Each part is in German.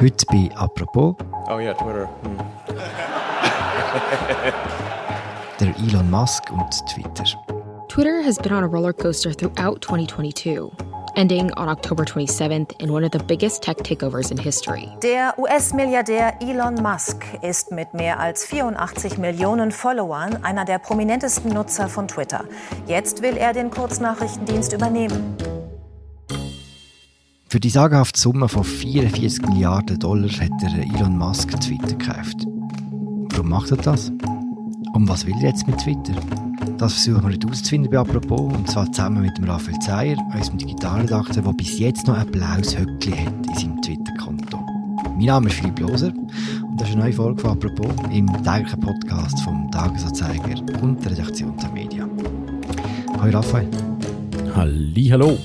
Heute bei «Apropos». Oh ja, Twitter. Hm. der Elon Musk und Twitter. Twitter has been on a roller coaster throughout 2022. ending on October 27th in one of the biggest tech takeovers in history. Der US-Milliardär Elon Musk ist mit mehr als 84 Millionen Followern einer der prominentesten Nutzer von Twitter. Jetzt will er den Kurznachrichtendienst übernehmen. Für die sagenhafte Summe von 44 Milliarden Dollar hat der Elon Musk Twitter gekauft. Warum macht er das? Und was will er jetzt mit Twitter? Das versuchen wir heute herauszufinden bei «Apropos», und zwar zusammen mit dem Raphael Zeyer, unserem Digitalredakteur, der bis jetzt noch ein blaues Höckli hat in seinem Twitter-Konto. Mein Name ist Philipp Loser und das ist eine neue Folge von «Apropos» im täglichen Podcast vom Tagesanzeiger und der Redaktion der Medien. Hallo Raphael. Halli, hallo.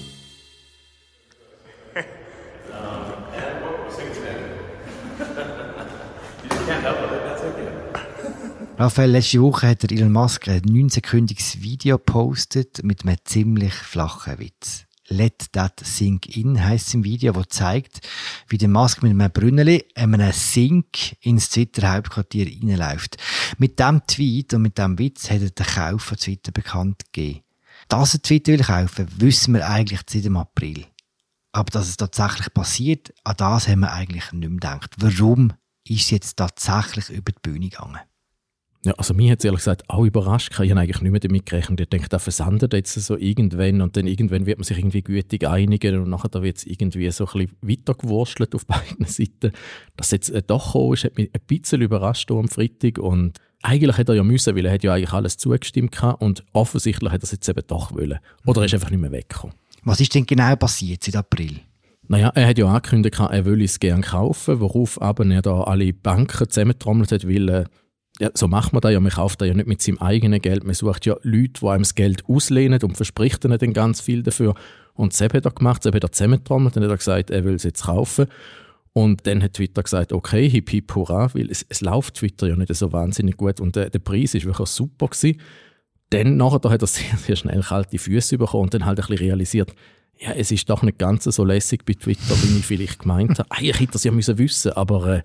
Raphael, letzte Woche hat er Elon Musk ein 9-sekündiges Video gepostet mit einem ziemlich flachen Witz. Let That Sink In heisst im Video, das zeigt, wie der Musk mit einem Brünneli, einem Sink ins Twitter-Hauptquartier reinläuft. Mit diesem Tweet und mit diesem Witz hat er den Kauf von Twitter bekannt gegeben. Dass er Twitter will kaufen, wissen wir eigentlich seit dem April. Aber dass es tatsächlich passiert, an das haben wir eigentlich nicht mehr gedacht. Warum ist es jetzt tatsächlich über die Bühne gegangen? Ja, also mir hat es ehrlich gesagt auch überrascht. Ich habe eigentlich nicht mehr damit gerechnet. Ich denke, das versandet jetzt so irgendwann und dann irgendwann wird man sich irgendwie gütig einigen und nachher wird es irgendwie so ein bisschen weitergewurstelt auf beiden Seiten. Dass jetzt äh, doch gekommen ist, hat mich ein bisschen überrascht am Freitag und eigentlich hätte er ja müssen, weil er hat ja eigentlich alles zugestimmt gehabt und offensichtlich hat er es jetzt eben doch wollen. Oder er ist einfach nicht mehr weggekommen. Was ist denn genau passiert seit April? Naja, er hat ja angekündigt, er will es gerne kaufen, worauf aber er da alle Banken zusammentrommelt hat, weil äh, ja, so macht man das ja. Man kauft das ja nicht mit seinem eigenen Geld. Man sucht ja Leute, die einem das Geld auslehnen und verspricht ihnen dann ganz viel dafür. Und Seb hat er gemacht, Seb hat er zusammengetrommelt und hat er gesagt, er will es jetzt kaufen. Und dann hat Twitter gesagt, okay, hip hip hurra, weil es, es läuft Twitter ja nicht so wahnsinnig gut und der, der Preis ist wirklich super gewesen. Dann nachher da hat er sehr, sehr schnell kalte Füße bekommen und dann halt ein bisschen realisiert, ja, es ist doch nicht ganz so lässig bei Twitter, wie ich vielleicht gemeint habe. Eigentlich hätte er es ja müssen wissen, aber äh,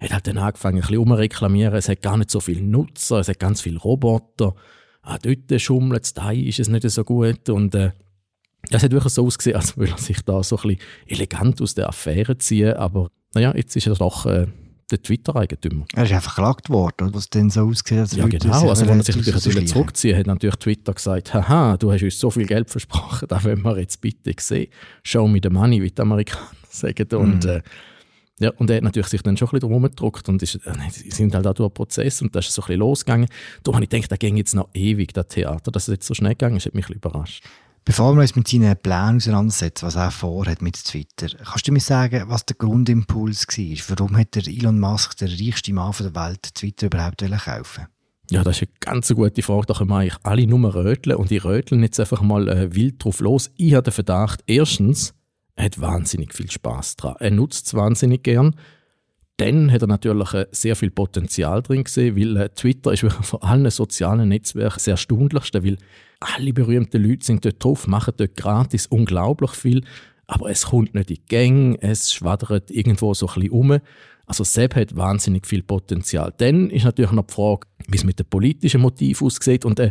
hat halt dann angefangen, ein bisschen umreklamieren. Es hat gar nicht so viele Nutzer, es hat ganz viele Roboter. Ah, dort schummelt es, da ist es nicht so gut. Und äh, das hat wirklich so ausgesehen, als würde er sich da so ein bisschen elegant aus der Affäre ziehen. Aber naja, jetzt ist er doch äh, der Twitter-Eigentümer. Er ist einfach verklagt worden, was denn so aussieht. Als ja, genau. Also, wenn er sich natürlich zurückziehen hat natürlich Twitter gesagt, haha, du hast uns so viel Geld versprochen, da wollen wir jetzt bitte sehen. Show me the money, wie die Amerikaner sagen. Und, mm. äh, ja, und er hat natürlich sich dann schon ein bisschen rumgedruckt und ist, äh, sind halt auch durch einen Prozess und da ist so ein bisschen losgegangen. Da habe ich gedacht, da ging jetzt noch ewig, das Theater, dass es jetzt so schnell gegangen ist, hat mich ein bisschen überrascht. Bevor wir uns mit seinen Plänen auseinandersetzen, was er vorhat mit Twitter, kannst du mir sagen, was der Grundimpuls war? Warum hat der Elon Musk, der reichste Mann der Welt, Twitter überhaupt kaufen ja, das ist eine ganz gute Frage. Da können wir eigentlich alle nur röteln und ich röteln jetzt einfach mal äh, wild drauf los. Ich habe den Verdacht, erstens, er hat wahnsinnig viel Spaß dran. Er nutzt es wahnsinnig gern. Dann hat er natürlich äh, sehr viel Potenzial drin gesehen, weil äh, Twitter ist von allen sozialen Netzwerken sehr erstaunlichste, weil alle berühmten Leute sind dort drauf, machen dort gratis unglaublich viel, aber es kommt nicht in die Gänge, es schwadert irgendwo so ein bisschen um. Also Seb hat wahnsinnig viel Potenzial. Dann ist natürlich noch die Frage, wie es mit dem politischen Motiv aussieht und äh,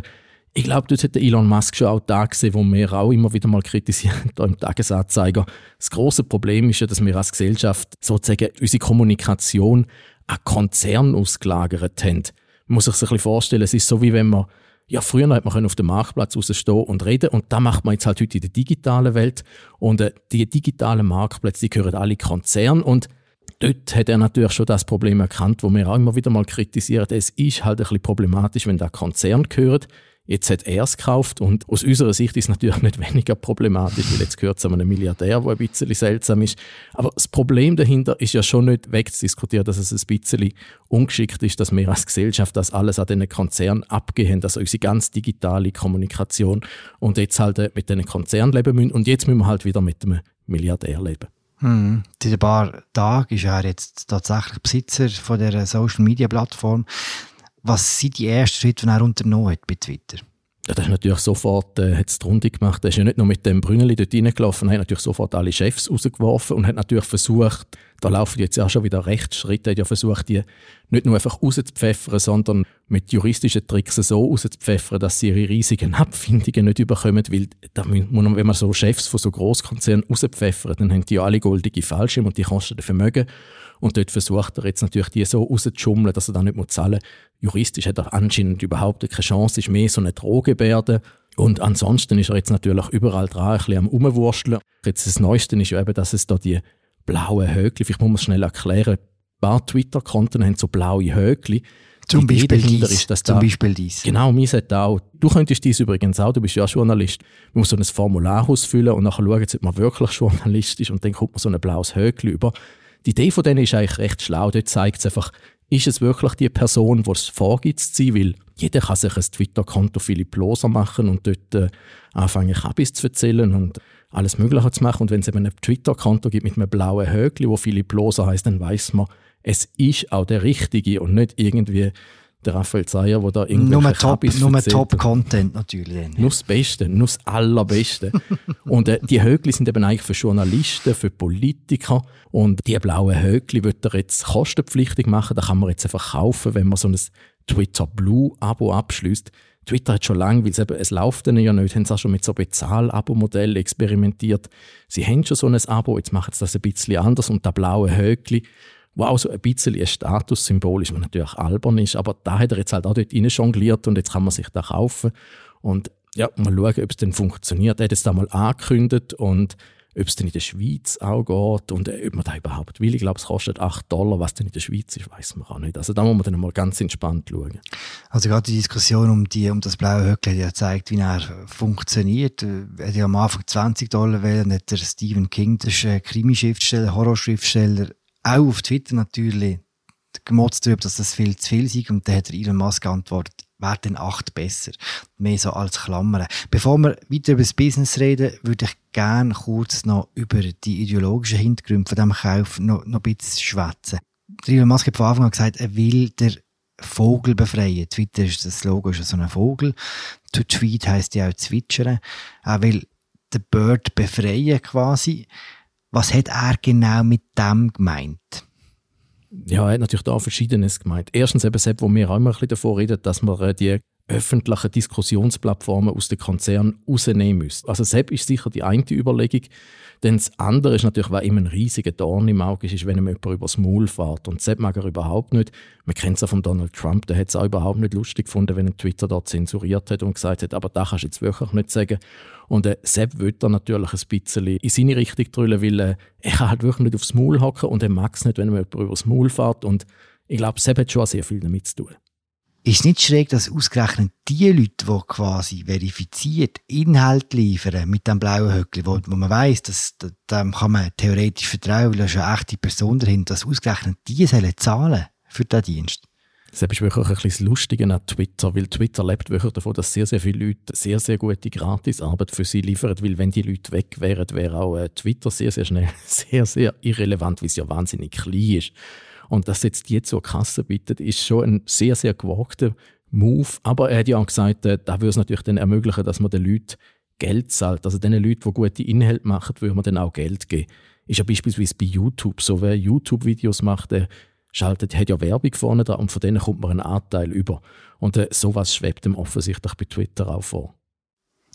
ich glaube, dort hat Elon Musk schon auch da gesehen, wo wir auch immer wieder mal kritisieren, da im Tagesanzeiger. Das große Problem ist ja, dass wir als Gesellschaft sozusagen unsere Kommunikation an Konzern ausgelagert haben. Man muss sich das ein bisschen vorstellen, es ist so wie wenn man ja, früher hat man auf dem Marktplatz rausstehen und reden und da macht man jetzt halt heute in der digitalen Welt und äh, die digitalen Marktplätze, die gehören alle Konzernen und dort hat er natürlich schon das Problem erkannt, wo wir auch immer wieder mal kritisieren. Es ist halt ein bisschen problematisch, wenn da Konzern gehört. Jetzt hat er es gekauft und aus unserer Sicht ist es natürlich nicht weniger problematisch, weil jetzt gehört es einem Milliardär, der ein bisschen seltsam ist. Aber das Problem dahinter ist ja schon nicht wegzudiskutieren, dass es ein bisschen ungeschickt ist, dass wir als Gesellschaft das alles an diesen Konzernen abgehen, also unsere ganz digitale Kommunikation und jetzt halt äh, mit diesen Konzernen leben müssen und jetzt müssen wir halt wieder mit einem Milliardär leben. Hm. Seit ein paar Tagen ist er jetzt tatsächlich Besitzer von der Social Media Plattform. Was sind die ersten Schritte, die er unternommen hat bei Twitter? Ja, das ist natürlich sofort äh, hat's die Runde gemacht. Er ist ja nicht nur mit dem Brünneli dort reingelaufen, er hat natürlich sofort alle Chefs rausgeworfen und hat natürlich versucht, da laufen jetzt auch schon wieder Rechtsschritte. Hat ja versucht, die nicht nur einfach rauszupfeffern, sondern mit juristischen Tricks so rauszupfeffern, dass sie ihre riesigen Abfindungen nicht überkommen. Weil, da man, wenn man so Chefs von so Großkonzernen rauspfeffert, dann haben die alle goldige Fallschirme und die kosten Vermögen. Und dort versucht er jetzt natürlich, die so rauszuschummeln, dass er dann nicht zahlen muss. Juristisch hat er anscheinend überhaupt keine Chance, ist mehr so eine Drohgebärde. Und ansonsten ist er jetzt natürlich überall dran, ein bisschen am Umwursteln. Jetzt das Neueste ist ja eben, dass es da die blauen Höckli, vielleicht muss man schnell erklären, ein paar Twitter-Konten haben so blaue Höckli. Zum die Beispiel dies. Ist, dass Zum da, Beispiel dies. Genau, mir sagt auch, du könntest dies übrigens auch, du bist ja Journalist. Man muss so ein Formular ausfüllen und nachher schauen, ob man wirklich Journalist ist und dann kommt man so ein blaues Höckli über. Die Idee von denen ist eigentlich recht schlau. Dort zeigt es einfach, ist es wirklich die Person, die es vorgibt zu sein? Weil jeder kann sich ein Twitter-Konto Philipp Loser machen und dort äh, anfangen, Kabis zu erzählen und alles Mögliche zu machen. Und wenn es eben ein Twitter-Konto gibt mit einem blauen Högli, wo Philipp Loser heißt, dann weiß man, es ist auch der Richtige und nicht irgendwie der Raphael Zeyer, der da irgendwelche Nur Top, nur Top-Content natürlich. Nur das Beste, nur das Allerbeste. und äh, die Högli sind eben eigentlich für Journalisten, für Politiker und die blauen Högli wird er jetzt kostenpflichtig machen. Da kann man jetzt einfach kaufen, wenn man so ein Twitter Blue-Abo abschließt. Twitter hat schon lange, weil es, eben, es läuft ja nicht, haben sie auch schon mit so Bezahl-Abo-Modellen experimentiert. Sie haben schon so ein Abo, jetzt machen sie das ein bisschen anders und der blaue Höckli, wo auch so ein bisschen ein Statussymbol ist, was natürlich albern ist, aber da hat er jetzt halt auch dort rein jongliert und jetzt kann man sich da kaufen und ja, mal schauen, ob es dann funktioniert. Er hat es da mal angekündigt und ob es denn in der Schweiz auch geht und äh, ob man da überhaupt will. Ich glaube, es kostet 8 Dollar. Was denn in der Schweiz ist, weiß man auch nicht. Also da muss man dann mal ganz entspannt schauen. Also gerade die Diskussion um, die, um das blaue Höckli hat ja gezeigt, wie er funktioniert. Er hat ja am Anfang 20 Dollar wählen, hat der Stephen King, das ist ein Krimischriftsteller, Horrorschriftsteller, auch auf Twitter natürlich gemotzt darüber, dass das viel zu viel sei. Und dann hat Elon Musk geantwortet, wäre denn 8 besser. Mehr so als Klammern. Bevor wir weiter über das Business reden, würde ich gerne kurz noch über die ideologischen Hintergründe von diesem Kauf noch, noch ein bisschen schwätzen. Elon Musk hat von Anfang an gesagt, er will den Vogel befreien. Twitter ist das Logo ist so ein Vogel. To tweet heisst ja auch zwitschern. Er will den Bird befreien quasi. Was hat er genau mit dem gemeint? Ja, er hat natürlich da Verschiedenes gemeint. Erstens eben, wo wir auch immer ein bisschen davon reden, dass man äh, die öffentlichen Diskussionsplattformen aus den Konzernen rausnehmen müssen. Also Sepp ist sicher die eine Überlegung. Denn das andere ist natürlich, was immer ein riesiger Dorn im Auge ist, wenn ihm jemand übers Maul fährt. Und Sepp mag er überhaupt nicht. Man kennt es ja von Donald Trump, der hat es auch überhaupt nicht lustig gefunden, wenn er Twitter dort zensuriert hat und gesagt hat, aber da kannst du jetzt wirklich nicht sagen. Und äh, Sepp will da natürlich ein bisschen in seine Richtung drüllen, weil äh, er kann halt wirklich nicht aufs Maul hocken und er mag es nicht, wenn ihm jemand übers Maul fährt. Und ich glaube, Sepp hat schon sehr viel damit zu tun. Ist nicht schräg, dass ausgerechnet die Leute, die quasi verifiziert Inhalt liefern mit dem blauen Höckli, wo, wo man weiss, dass dem kann man theoretisch vertrauen, weil da ist eine echte Person dahinter, dass ausgerechnet die sollen zahlen für diesen Dienst? Das ist wirklich ein bisschen das Lustige an Twitter, weil Twitter lebt wirklich davon, dass sehr, sehr viele Leute sehr, sehr gute Gratisarbeit für sie liefern, weil wenn die Leute weg wären, wäre auch äh, Twitter sehr, sehr schnell sehr, sehr irrelevant, weil es ja wahnsinnig klein ist. Und dass jetzt die zur Kasse bittet, ist schon ein sehr, sehr gewagter Move. Aber er hat ja auch gesagt, äh, da würde es natürlich dann ermöglichen, dass man den Leuten Geld zahlt. Also den Leuten, die gute Inhalte machen, würde man dann auch Geld geben. Ist ja beispielsweise bei YouTube so. Wer YouTube-Videos macht, der schaltet, hat ja Werbung vorne dran und von denen kommt man einen Anteil über. Und äh, sowas schwebt ihm offensichtlich bei Twitter auch vor.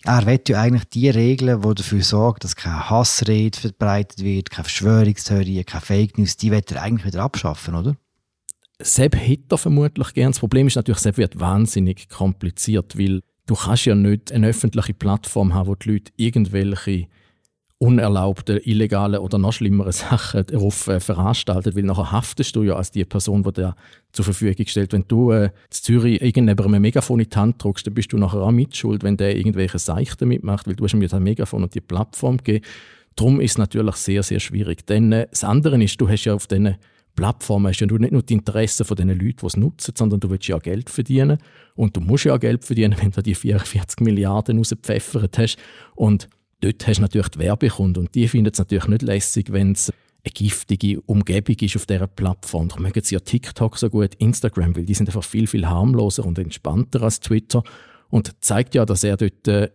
Er will ja eigentlich die Regeln, die dafür sorgen, dass keine Hassrede verbreitet wird, keine Verschwörungstheorien, keine Fake News, die will er eigentlich wieder abschaffen, oder? Sepp hätte er vermutlich gern. Das Problem ist natürlich, Sepp wird wahnsinnig kompliziert, weil du kannst ja nicht eine öffentliche Plattform haben, wo die Leute irgendwelche unerlaubte, illegale oder noch schlimmere Sachen darauf äh, veranstaltet, weil nachher haftest du ja als die Person, die dir zur Verfügung stellt. Wenn du äh, in Zürich irgendjemandem ein Megafon in die Hand drückst, dann bist du nachher auch mitschuld, wenn der irgendwelche Seichten mitmacht, weil du hast ihm ja das Megafon und die Plattform gegeben. Darum ist es natürlich sehr, sehr schwierig. Denn äh, das andere ist, du hast ja auf diesen Plattformen hast ja nicht nur die Interessen von den Leuten, die es nutzen, sondern du willst ja auch Geld verdienen. Und du musst ja auch Geld verdienen, wenn du die 44 Milliarden rausgepfeffert hast. Und dort hast du natürlich die Werbekunden und die finden es natürlich nicht lässig, wenn es eine giftige Umgebung ist auf dieser Plattform. Darum mögen sie ja TikTok so gut, Instagram, weil die sind einfach viel, viel harmloser und entspannter als Twitter und zeigt ja, dass er dort äh,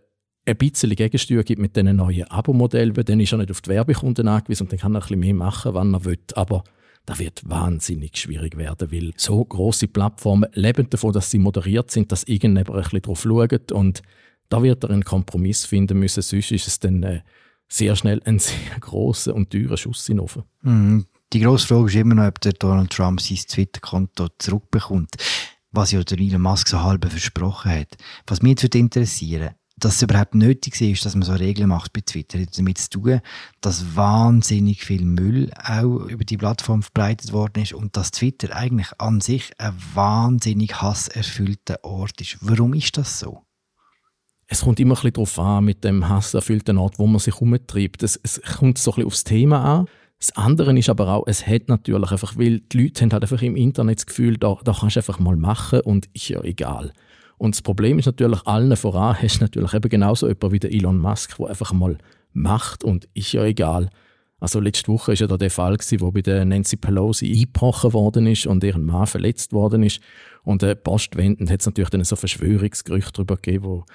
ein bisschen Gegensteuer gibt mit diesen neuen Abo-Modellen, dann ist er nicht auf die Werbekunden angewiesen und dann kann er ein bisschen mehr machen, wann er will. Aber das wird wahnsinnig schwierig werden, weil so große Plattformen leben davon, dass sie moderiert sind, dass irgendjemand ein bisschen drauf schaut und da wird er einen Kompromiss finden müssen, sonst ist es dann äh, sehr schnell ein sehr großer und teurer Schuss in Ofen. Mm, die grosse Frage ist immer noch, ob der Donald Trump sein Twitter-Konto zurückbekommt, was ja der Elon Musk so halb versprochen hat. Was mich jetzt interessieren dass es überhaupt nötig ist, dass man so Regeln macht bei Twitter, hat damit zu tun, dass wahnsinnig viel Müll auch über die Plattform verbreitet worden ist und dass Twitter eigentlich an sich ein wahnsinnig hasserfüllter Ort ist. Warum ist das so? Es kommt immer ein darauf an, mit dem hasserfüllten Ort, wo man sich umtreibt. Es, es kommt so ein bisschen aufs Thema an. Das andere ist aber auch, es hat natürlich einfach, weil die Leute haben halt einfach im Internet das Gefühl, da, da kannst du einfach mal machen und ist ja egal. Und das Problem ist natürlich, allen voran hast du natürlich eben genauso jemanden wie der Elon Musk, der einfach mal macht und ist ja egal. Also letzte Woche war ja da der Fall, gewesen, wo bei der Nancy Pelosi eingebrochen worden ist und ihren Mann verletzt worden ist. Und äh, postwendend hat es natürlich dann so Verschwörungsgerüchte darüber gegeben, wo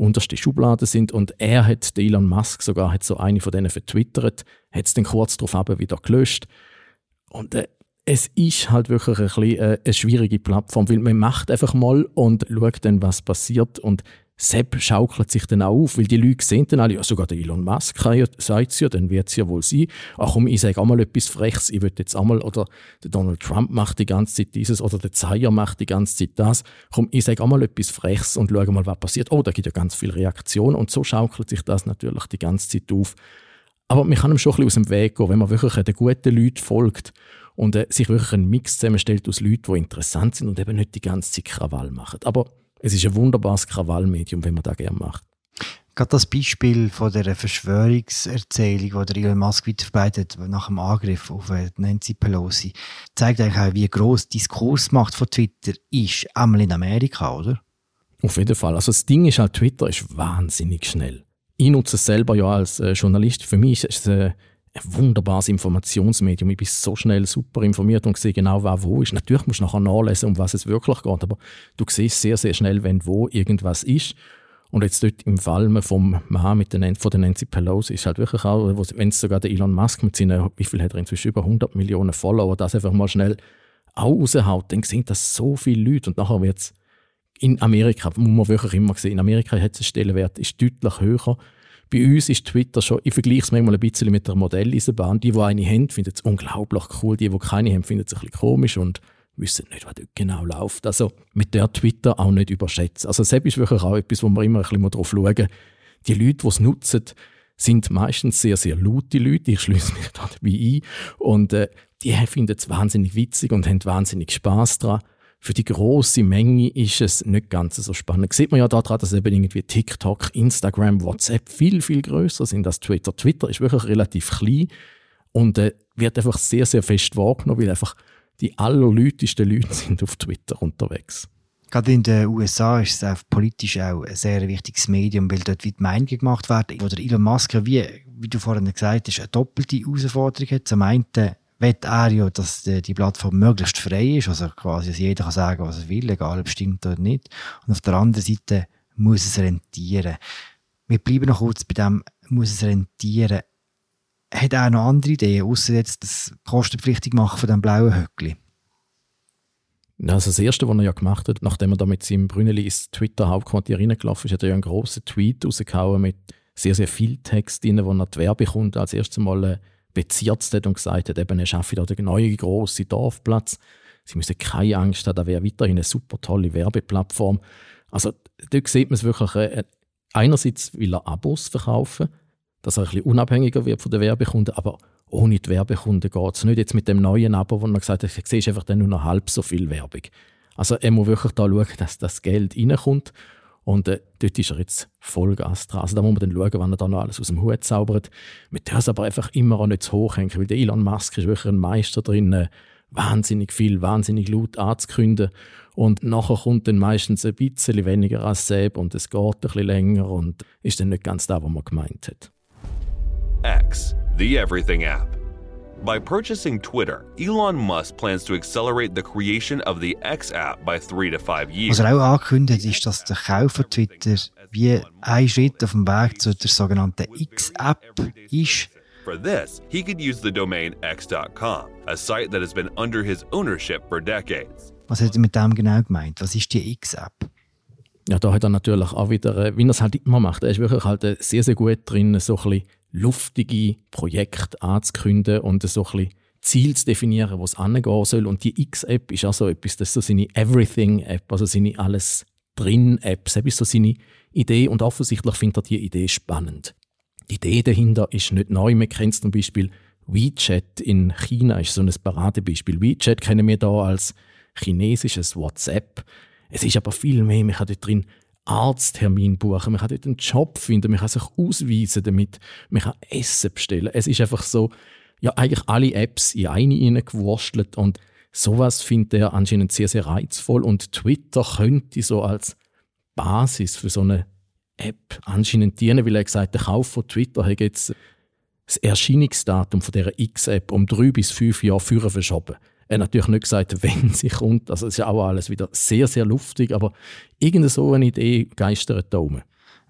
unterste Schubladen sind. Und er hat, Elon Musk sogar, hat so eine von denen vertwittert, hat es dann kurz darauf wieder gelöscht. Und äh, es ist halt wirklich ein bisschen äh, eine schwierige Plattform, weil man macht einfach mal und schaut dann, was passiert und Sepp schaukelt sich dann auch auf, weil die Leute sehen dann alle, ja, sogar der Elon Musk ja, sagt es ja, dann wird es ja wohl sein. Ach komm, ich sage auch mal etwas Freches, ich will jetzt einmal, oder der Donald Trump macht die ganze Zeit dieses, oder der Zeier macht die ganze Zeit das. Komm, ich sage auch mal etwas Freches und schaue mal, was passiert. Oh, da gibt ja ganz viel Reaktion und so schaukelt sich das natürlich die ganze Zeit auf. Aber man kann ihm schon ein bisschen aus dem Weg gehen, wenn man wirklich den guten Leuten folgt und äh, sich wirklich einen Mix zusammenstellt aus Leuten, die interessant sind und eben nicht die ganze Zeit Krawall machen. Aber es ist ein wunderbares Krawallmedium, wenn man das gerne macht. Gerade das Beispiel von der Verschwörungserzählung, die der Elon Musk weiterverbreitet nach dem Angriff auf äh, Nancy Pelosi, zeigt eigentlich auch, wie gross die Diskursmacht von Twitter ist, einmal in Amerika, oder? Auf jeden Fall. Also das Ding ist halt, Twitter ist wahnsinnig schnell. Ich nutze es selber ja als äh, Journalist. Für mich ist es äh, ein wunderbares Informationsmedium. Ich bin so schnell super informiert und sehe genau, wer wo ist. Natürlich musst du nachher nachlesen, um was es wirklich geht, aber du siehst sehr, sehr schnell, wenn wo irgendwas ist. Und jetzt dort im Fall vom Mann mit den, von der Nancy Pelosi ist halt wirklich auch, wenn es sogar der Elon Musk mit seinen, wie viel hat er inzwischen, über 100 Millionen Follower, das einfach mal schnell raushaut, dann sehen das so viele Leute und nachher wird es in Amerika, muss man wirklich immer sehen, in Amerika hat es Stellenwert, ist deutlich höher bei uns ist Twitter schon, ich vergleiche es manchmal ein bisschen mit der Modelleisenbahn. Die, die eine haben, finden es unglaublich cool. Die, die keine haben, finden es ein bisschen komisch und wissen nicht, was dort genau läuft. Also mit der Twitter auch nicht überschätzen. Also selbst ist wirklich auch etwas, wo wir immer ein bisschen drauf schauen. Die Leute, die es nutzen, sind meistens sehr, sehr laute Leute. Ich schließe mich da dabei ein. Und äh, die finden es wahnsinnig witzig und haben wahnsinnig Spaß daran für die große Menge ist es nicht ganz so spannend. Sieht man ja daran, dass eben irgendwie TikTok, Instagram, WhatsApp viel, viel größer sind als Twitter. Twitter ist wirklich relativ klein und äh, wird einfach sehr, sehr fest wahrgenommen, weil einfach die allerleutesten Leute sind auf Twitter unterwegs. Gerade in den USA ist es auch politisch auch ein sehr wichtiges Medium, weil dort wie die Meinung gemacht wird. Oder Elon Musk, wie, wie du vorhin gesagt hast, eine doppelte Herausforderung hat. Zum einen will er ja, dass die Plattform möglichst frei ist, also quasi, dass jeder kann sagen, was er will, egal ob es stimmt oder nicht. Und auf der anderen Seite muss es rentieren. Wir bleiben noch kurz bei dem, muss es rentieren. Hat er noch andere Ideen, außer jetzt das kostenpflichtig machen von dem blauen Höckli? Also das Erste, was er ja gemacht hat, nachdem er da mit seinem Brünneli ins Twitter-Hauptquartier reingelaufen ist, hat er ja einen grossen Tweet rausgehauen mit sehr, sehr viel Text drin, wo er die Werbekunden als erstes Mal äh, bezirzt hat und gesagt hat, eben, er schaffe da den neuen grossen Dorfplatz. Sie müssen keine Angst haben, da wäre weiterhin eine super tolle Werbeplattform. Also dort sieht man es wirklich, äh, einerseits will er Abos verkaufen, dass er ein bisschen unabhängiger wird von den Werbekunden, aber ohne die Werbekunden geht es nicht. Jetzt mit dem neuen Abo, wo man gesagt hat, siehst einfach dann nur noch halb so viel Werbung. Also er muss wirklich da schauen, dass das Geld reinkommt und äh, dort ist er jetzt Vollgas dran. Also da muss man dann schauen, wann er da noch alles aus dem Hut zaubert. Mit dem aber einfach immer auch nicht zu hoch hängen, weil der Elon Musk ist wirklich ein Meister drin, äh, wahnsinnig viel, wahnsinnig laut anzukünden. Und nachher kommt dann meistens ein bisschen weniger als selber und es geht ein bisschen länger und ist dann nicht ganz da, was man gemeint hat. X, the Everything App. By purchasing Twitter, Elon Musk plans to accelerate the creation of the X app by three to five years. Was er auch angekündigt ist, dass der Kauf von Twitter wie ein Schritt auf dem Weg zu der sogenannten X-App ist. For this, he could use the domain x.com, a site that has been under his ownership for decades. Was hat er mit dem genau gemeint? Was ist die X-App? Ja, da hat er natürlich auch wieder, äh, wie er es halt immer macht, er ist wirklich halt äh, sehr, sehr gut drin, so ein bisschen luftige Projekte anzukündigen und so ein bisschen Ziel zu definieren, wo es angehen soll. Und die X-App ist auch so etwas, das ist so seine Everything-App, also seine alles drin-App. Das ist so seine Idee und offensichtlich findet er die Idee spannend. Die Idee dahinter ist nicht neu. Man kennt zum Beispiel WeChat in China, ist so ein Paradebeispiel. WeChat kennen wir da als chinesisches WhatsApp. Es ist aber viel mehr. Man kann dort drin Arzttermin buchen, man kann dort einen Job finden, man kann sich ausweisen damit, man kann Essen bestellen. Es ist einfach so, ja, eigentlich alle Apps in eine hineingewurstelt und sowas findet er anscheinend sehr, sehr reizvoll und Twitter könnte so als Basis für so eine App anscheinend dienen, weil er gesagt der Kauf von Twitter hat jetzt das Erscheinungsdatum von dieser X-App um drei bis fünf Jahre früher verschoben. Er hat natürlich nicht gesagt, wenn sie kommt. Also es ist ja auch alles wieder sehr, sehr luftig, aber irgendeine so eine Idee geistert da rum.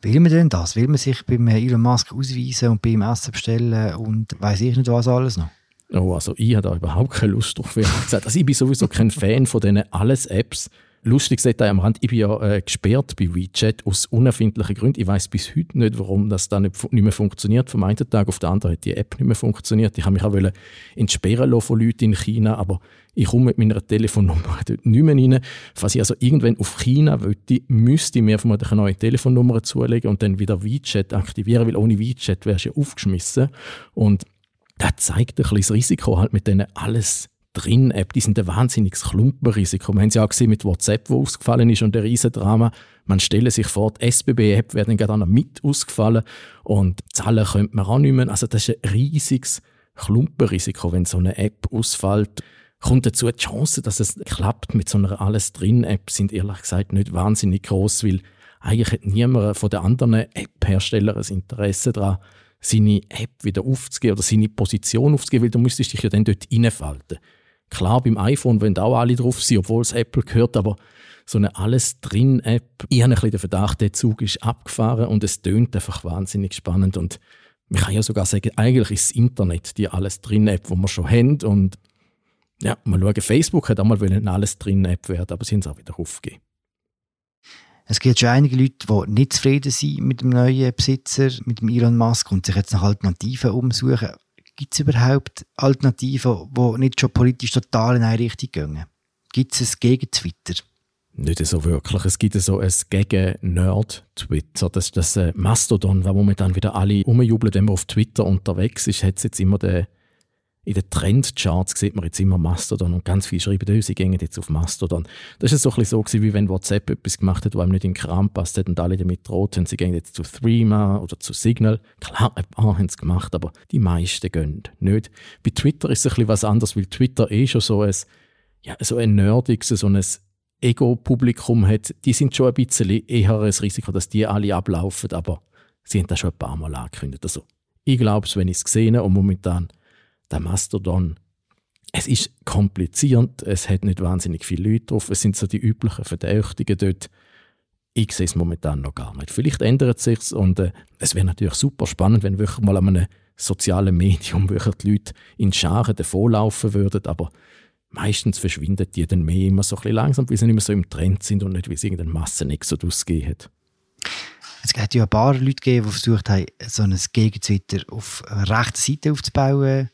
Will man denn das? Will man sich beim Elon Musk ausweisen und bei ihm Essen bestellen und weiß ich nicht was alles noch? Oh, also ich habe da überhaupt keine Lust drauf. Ich, gesagt, also ich bin sowieso kein Fan von diesen Alles-Apps. Lustiges Detail am Rand, ich bin ja äh, gesperrt bei WeChat aus unerfindlichen Gründen. Ich weiß bis heute nicht, warum das dann nicht, nicht mehr funktioniert. Vom einen Tag auf den anderen hat die App nicht mehr funktioniert. Ich habe mich auch entsperren lassen von Leuten in China, aber ich komme mit meiner Telefonnummer dort nicht mehr rein. Falls ich also irgendwann auf China wollte, müsste ich mir vermutlich eine neue Telefonnummer zulegen und dann wieder WeChat aktivieren, weil ohne WeChat wärst du ja aufgeschmissen. Und das zeigt ein bisschen das Risiko halt mit denen alles drin App, die sind ein wahnsinniges Klumpenrisiko. Wir haben es ja auch gesehen mit WhatsApp, wo ausgefallen ist und der Riesendrama. Man stelle sich vor, die SBB-App wäre dann gerade noch mit ausgefallen und zahlen könnte man auch nicht mehr. Also das ist ein riesiges Klumpenrisiko, wenn so eine App ausfällt. Kommt dazu, die Chance, dass es klappt mit so einer Alles-Drin-App sind ehrlich gesagt nicht wahnsinnig groß, weil eigentlich hat niemand von den anderen App-Herstellern ein Interesse daran, seine App wieder aufzugeben oder seine Position aufzugeben, weil du müsstest dich ja dann dort reinfalten. Klar, beim iPhone wollen auch alle drauf sein, obwohl es Apple gehört, aber so eine Alles-Drin-App, ich habe ein bisschen den Verdacht, der Zug ist abgefahren und es tönt einfach wahnsinnig spannend und man kann ja sogar sagen, eigentlich ist das Internet die Alles-Drin-App, die wir schon haben und ja, mal schauen, Facebook hat auch mal eine Alles-Drin-App werden, aber sie haben es auch wieder aufgegeben. Es gibt schon einige Leute, die nicht zufrieden sind mit dem neuen Besitzer, mit dem Elon Musk und sich jetzt nach Alternativen umsuchen. Gibt es überhaupt Alternativen, die nicht schon politisch total in eine Richtung gehen? Gibt es ein gegen Twitter? Nicht so wirklich. Es gibt so ein gegen Nerd-Twitter. Das ist das äh, Mastodon, wo momentan wieder alle umjubeln, wenn man auf Twitter unterwegs ist, hat jetzt immer den in den Trendcharts sieht man jetzt immer Mastodon und ganz viele schreiben, sie gehen jetzt auf Mastodon. Das ist so ein bisschen so, wie wenn WhatsApp etwas gemacht hat, was einem nicht in den Kram passt hat und alle damit drohten, sie gehen jetzt zu Threema oder zu Signal. Klar, ein paar haben es gemacht, aber die meisten gehen nicht. Bei Twitter ist es ein bisschen was anderes, weil Twitter eh schon so ein, ja, so ein nerdiges, so ein Ego-Publikum hat. Die sind schon ein bisschen eher ein Risiko, dass die alle ablaufen, aber sie haben das schon ein paar Mal angekündigt. Also, ich glaube es, wenn ich es gesehen und momentan der Mastodon. Es ist kompliziert, es hat nicht wahnsinnig viele Leute drauf, es sind so die üblichen Verdächtigen dort. Ich sehe es momentan noch gar nicht. Vielleicht ändert es sich und äh, es wäre natürlich super spannend, wenn wirklich mal an einem sozialen Medium wirklich die Leute in Scharen davonlaufen würden, aber meistens verschwinden die dann mehr immer so ein bisschen langsam, weil sie nicht mehr so im Trend sind und nicht, wie es irgendein Massenexodus gegeben hat. Es hat ja ein paar Leute gegeben, die versucht haben, so ein Gegenzwitter auf rechter Seite aufzubauen.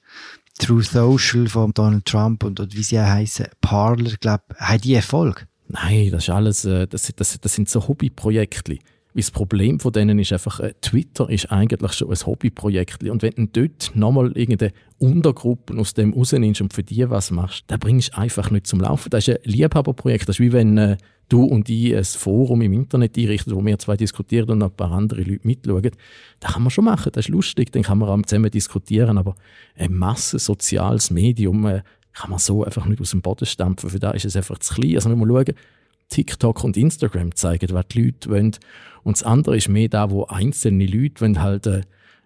True Social von Donald Trump und, und wie sie auch heißen, Parler, glaube haben die Erfolg? Nein, das ist alles, äh, das, das, das sind so Hobbyprojekte. Das Problem von denen ist einfach, äh, Twitter ist eigentlich schon ein Hobbyprojekt. Und wenn du dort nochmal irgendeine Untergruppe aus dem rausnimmst und für die was machst, dann bringst du einfach nicht zum Laufen. Das ist ein Liebhaberprojekt. Das ist wie wenn äh, du und ich ein Forum im Internet einrichten, wo wir zwei diskutieren und noch ein paar andere Leute mitschauen. Das kann man schon machen, das ist lustig, dann kann man auch zusammen diskutieren, aber ein massensoziales Medium äh, kann man so einfach nicht aus dem Boden stampfen. Für da ist es einfach zu klein. Also wenn wir schauen, TikTok und Instagram zeigen, was die Leute wollen. Und das andere ist mehr da, wo einzelne Leute wollen halt, äh,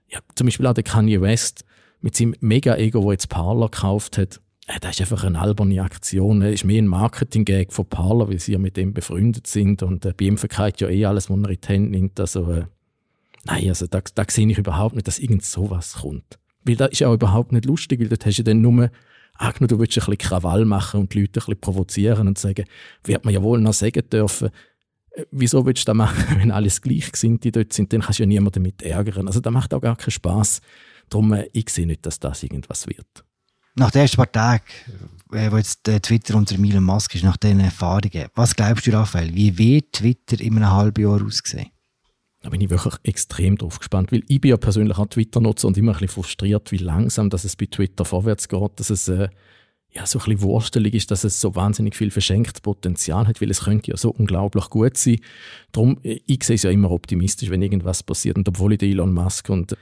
ja, zum Beispiel auch der Kanye West mit seinem Mega-Ego, der jetzt Parler gekauft hat, äh, das ist einfach eine alberne Aktion. Das ist mehr ein Marketing-Gag von Parler, weil sie ja mit dem befreundet sind und äh, bei ihm verkauft ja eh alles, was er in die Hände nimmt. Also, äh, nein, also da, da sehe ich überhaupt nicht, dass irgend sowas kommt. Weil das ist auch überhaupt nicht lustig, weil dort hast du dann nur angenommen, du willst ein bisschen Krawall machen und die Leute ein bisschen provozieren und sagen, wird man ja wohl noch sagen dürfen, äh, wieso willst du das machen, wenn alles gleich sind, die dort sind, dann kannst du ja niemanden damit ärgern. Also das macht auch gar keinen Spass. Darum, äh, ich sehe nicht, dass das irgendwas wird. Nach den ersten paar Tagen, äh, wo jetzt Twitter unter Elon Musk ist, nach diesen Erfahrungen, was glaubst du, Raphael, wie wird Twitter in einem halben Jahr aussehen? Da bin ich wirklich extrem drauf gespannt, weil ich bin ja persönlich auch Twitter-Nutzer und immer ein bisschen frustriert, wie langsam dass es bei Twitter vorwärts geht, dass es äh, ja, so ein bisschen wurstelig ist, dass es so wahnsinnig viel verschenktes Potenzial hat, weil es könnte ja so unglaublich gut sein. Darum, äh, ich sehe es ja immer optimistisch, wenn irgendwas passiert. Und obwohl ich Elon Musk und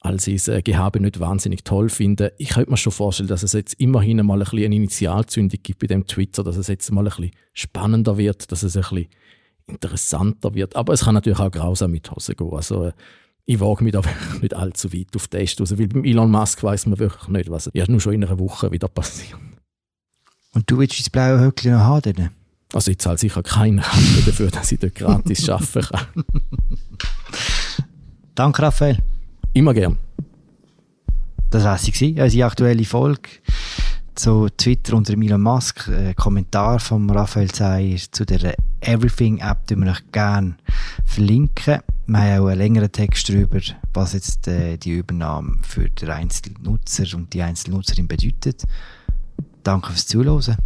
all sein äh, Gehabe nicht wahnsinnig toll finde, ich könnte mir schon vorstellen, dass es jetzt immerhin mal ein bisschen eine Initialzündung gibt bei dem Twitter, dass es jetzt mal ein bisschen spannender wird, dass es ein bisschen interessanter wird. Aber es kann natürlich auch grausam mit Hose gehen. Also, äh, ich wage mich da wirklich nicht allzu weit auf den Test raus, weil beim Elon Musk weiß man wirklich nicht, was ja nur schon in einer Woche wieder passiert. Und du willst das blaue Höckchen noch haben? Also ich zahle sicher keine Rente dafür, dass ich dort gratis arbeiten kann. Danke, Raphael. Immer gern. Das war sie, unsere aktuelle Folge zu Twitter unter Elon Musk. Ein Kommentar von Raphael Zeyer zu der Everything-App, die wir euch gerne verlinken. Wir haben auch einen längeren Text darüber, was jetzt äh, die Übernahme für den Einzelnutzer und die Einzelnutzerin bedeutet. Danke fürs Zuhören.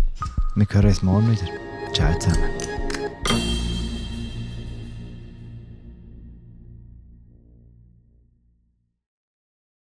Wir hören uns morgen wieder. Ciao zusammen.